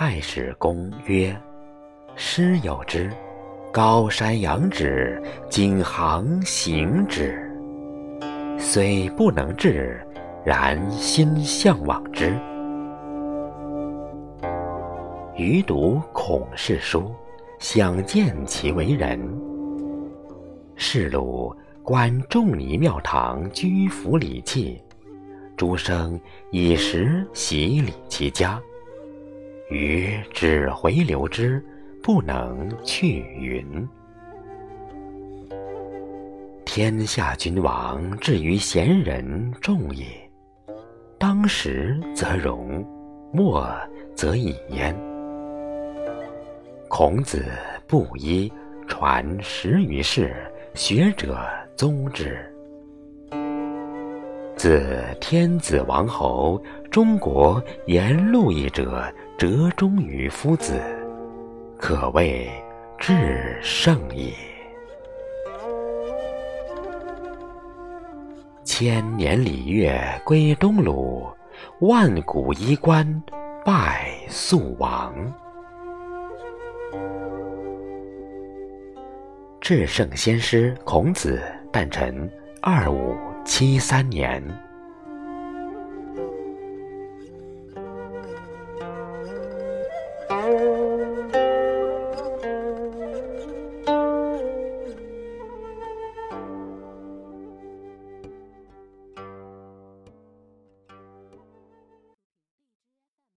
太史公曰：“师有之，高山仰止，景行行之。虽不能至，然心向往之。”余读孔氏书，想见其为人。是鲁观仲尼庙堂居服礼器，诸生以时洗礼其家。余只回流之，不能去云。天下君王至于贤人众也，当时则荣，末则已焉。孔子布衣，传十余世，学者宗之。自天子王侯，中国言路易者，折中于夫子，可谓至圣也。千年礼乐归东鲁，万古衣冠拜肃王。至圣先师孔子诞辰二五七三年。